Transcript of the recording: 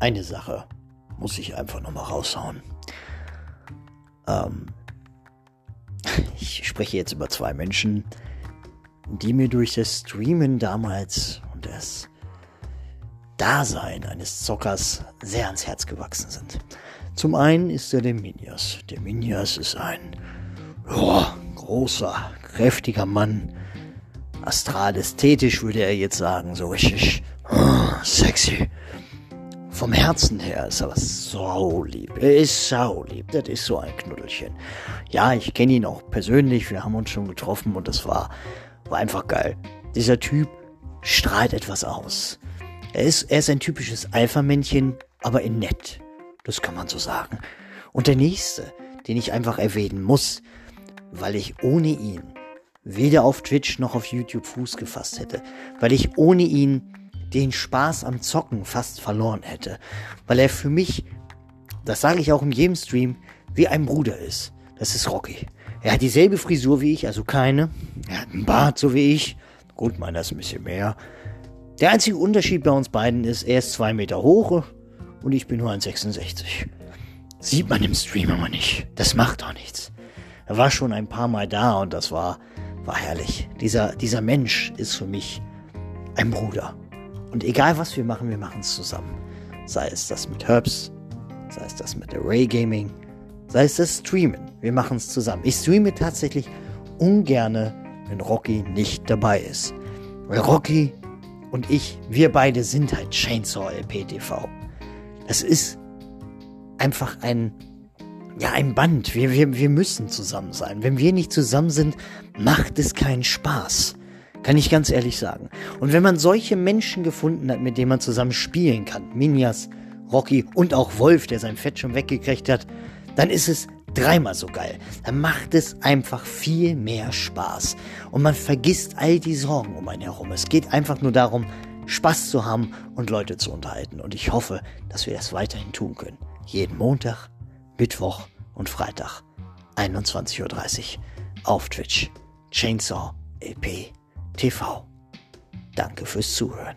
eine Sache muss ich einfach nochmal raushauen. Ähm, ich spreche jetzt über zwei Menschen, die mir durch das Streamen damals und das Dasein eines Zockers sehr ans Herz gewachsen sind. Zum einen ist er der Minias. Der Minias ist ein oh, großer, kräftiger Mann. Astral ästhetisch würde er jetzt sagen, so richtig oh, sexy. Vom Herzen her ist er was saulieb. Er ist saulieb. Das ist so ein Knuddelchen. Ja, ich kenne ihn auch persönlich. Wir haben uns schon getroffen und das war, war einfach geil. Dieser Typ strahlt etwas aus. Er ist, er ist ein typisches Alpha-Männchen, aber in nett. Das kann man so sagen. Und der nächste, den ich einfach erwähnen muss, weil ich ohne ihn weder auf Twitch noch auf YouTube Fuß gefasst hätte, weil ich ohne ihn den Spaß am Zocken fast verloren hätte, weil er für mich, das sage ich auch in jedem Stream, wie ein Bruder ist. Das ist Rocky. Er hat dieselbe Frisur wie ich, also keine. Er hat einen Bart so wie ich. Gut, meiner ist ein bisschen mehr. Der einzige Unterschied bei uns beiden ist, er ist zwei Meter hoch und ich bin nur 1,66. Sieht man im Stream aber nicht. Das macht doch nichts. Er war schon ein paar Mal da und das war, war herrlich. Dieser, dieser Mensch ist für mich ein Bruder. Und egal was wir machen, wir machen es zusammen. Sei es das mit Herbs, sei es das mit Array Gaming, sei es das Streamen. Wir machen es zusammen. Ich streame tatsächlich ungerne, wenn Rocky nicht dabei ist. Weil Rocky und ich, wir beide sind halt Chainsaw LPTV. Es ist einfach ein, ja, ein Band. Wir, wir, wir müssen zusammen sein. Wenn wir nicht zusammen sind, macht es keinen Spaß. Kann ich ganz ehrlich sagen. Und wenn man solche Menschen gefunden hat, mit denen man zusammen spielen kann, Minjas, Rocky und auch Wolf, der sein Fett schon weggekriegt hat, dann ist es dreimal so geil. Dann macht es einfach viel mehr Spaß. Und man vergisst all die Sorgen um einen herum. Es geht einfach nur darum, Spaß zu haben und Leute zu unterhalten. Und ich hoffe, dass wir das weiterhin tun können. Jeden Montag, Mittwoch und Freitag, 21.30 Uhr auf Twitch. Chainsaw EP TV. Danke fürs Zuhören.